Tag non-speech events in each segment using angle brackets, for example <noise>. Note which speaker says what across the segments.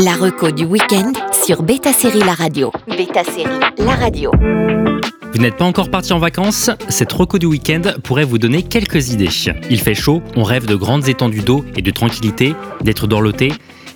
Speaker 1: La reco du week-end sur Beta Série La Radio. Beta Série La Radio.
Speaker 2: Vous n'êtes pas encore parti en vacances Cette reco du week-end pourrait vous donner quelques idées. Il fait chaud, on rêve de grandes étendues d'eau et de tranquillité, d'être dorloté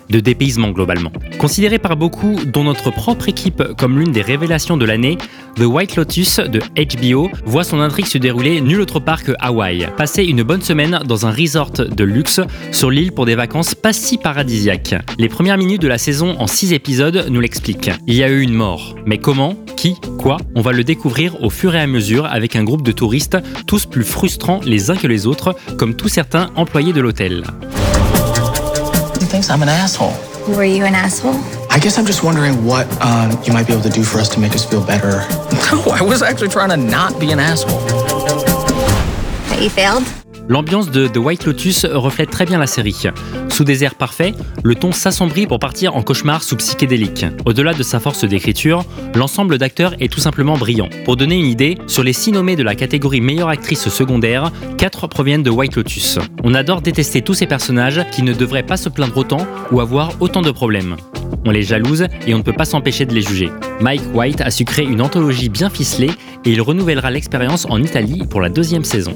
Speaker 2: de dépaysement globalement. Considéré par beaucoup, dont notre propre équipe, comme l'une des révélations de l'année, The White Lotus de HBO voit son intrigue se dérouler nul autre part que Hawaï. Passer une bonne semaine dans un resort de luxe sur l'île pour des vacances pas si paradisiaques. Les premières minutes de la saison en 6 épisodes nous l'expliquent. Il y a eu une mort. Mais comment? Qui? Quoi? On va le découvrir au fur et à mesure avec un groupe de touristes, tous plus frustrants les uns que les autres, comme tous certains employés de l'hôtel.
Speaker 3: Thinks I'm an asshole.
Speaker 4: Were you an asshole?
Speaker 3: I guess I'm just wondering what um, you might be able to do for us to make us feel better. <laughs> No, I was actually trying to not be an asshole.
Speaker 4: That you failed?
Speaker 2: L'ambiance de The White Lotus reflète très bien la série. Sous des airs parfaits, le ton s'assombrit pour partir en cauchemar sous psychédélique. Au-delà de sa force d'écriture, l'ensemble d'acteurs est tout simplement brillant. Pour donner une idée, sur les 6 nommés de la catégorie meilleure actrice secondaire, 4 proviennent de White Lotus. On adore détester tous ces personnages qui ne devraient pas se plaindre autant ou avoir autant de problèmes. On les jalouse et on ne peut pas s'empêcher de les juger. Mike White a su créer une anthologie bien ficelée et il renouvellera l'expérience en Italie pour la deuxième saison.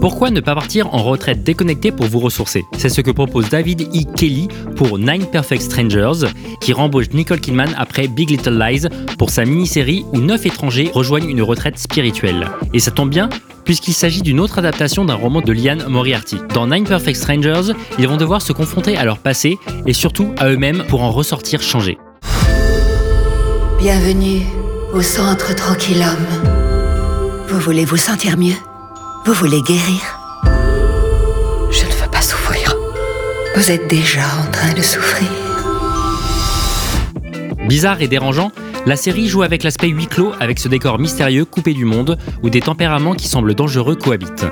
Speaker 2: Pourquoi ne pas partir en retraite déconnectée pour vous ressourcer? C'est ce que propose David E. Kelly pour Nine Perfect Strangers, qui rembauche Nicole Kidman après Big Little Lies pour sa mini-série où neuf étrangers rejoignent une retraite spirituelle. Et ça tombe bien, puisqu'il s'agit d'une autre adaptation d'un roman de Liane Moriarty. Dans Nine Perfect Strangers, ils vont devoir se confronter à leur passé et surtout à eux-mêmes pour en ressortir changés.
Speaker 5: Bienvenue au centre Tranquillum. Vous voulez vous sentir mieux? Vous voulez guérir Je ne veux pas souffrir. Vous êtes déjà en train de souffrir.
Speaker 2: Bizarre et dérangeant, la série joue avec l'aspect huis clos avec ce décor mystérieux coupé du monde où des tempéraments qui semblent dangereux cohabitent.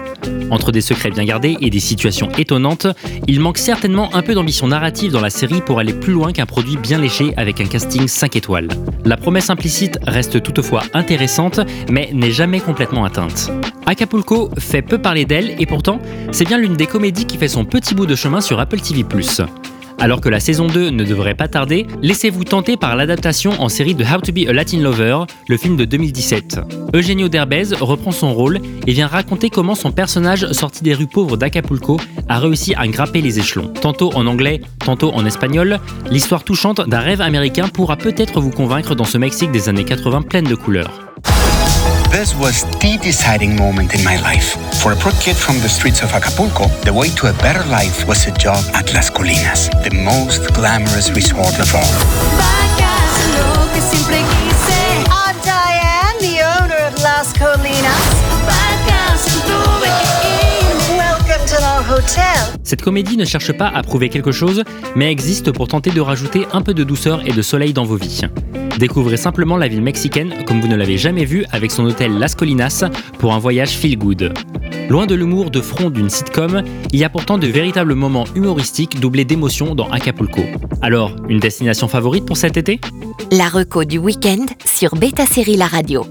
Speaker 2: Entre des secrets bien gardés et des situations étonnantes, il manque certainement un peu d'ambition narrative dans la série pour aller plus loin qu'un produit bien léché avec un casting 5 étoiles. La promesse implicite reste toutefois intéressante mais n'est jamais complètement atteinte. Acapulco fait peu parler d'elle et pourtant, c'est bien l'une des comédies qui fait son petit bout de chemin sur Apple TV+. Alors que la saison 2 ne devrait pas tarder, laissez-vous tenter par l'adaptation en série de How to be a Latin Lover, le film de 2017. Eugenio Derbez reprend son rôle et vient raconter comment son personnage sorti des rues pauvres d'Acapulco a réussi à grimper les échelons. Tantôt en anglais, tantôt en espagnol, l'histoire touchante d'un rêve américain pourra peut-être vous convaincre dans ce Mexique des années 80 pleine de couleurs.
Speaker 6: This was the deciding moment in my life. For a poor kid from the streets of Acapulco, the way to a better life was a job at Las Colinas, the most glamorous resort of all.
Speaker 7: I'm Diane, the owner of Las Colinas? Welcome to our hotel.
Speaker 2: Cette comédie ne cherche pas à prouver quelque chose, mais existe pour tenter de rajouter un peu de douceur et de soleil dans vos vies. Découvrez simplement la ville mexicaine comme vous ne l'avez jamais vue avec son hôtel Las Colinas pour un voyage feel good. Loin de l'humour de front d'une sitcom, il y a pourtant de véritables moments humoristiques doublés d'émotions dans Acapulco. Alors, une destination favorite pour cet été?
Speaker 1: La reco du week-end sur Beta Série La Radio.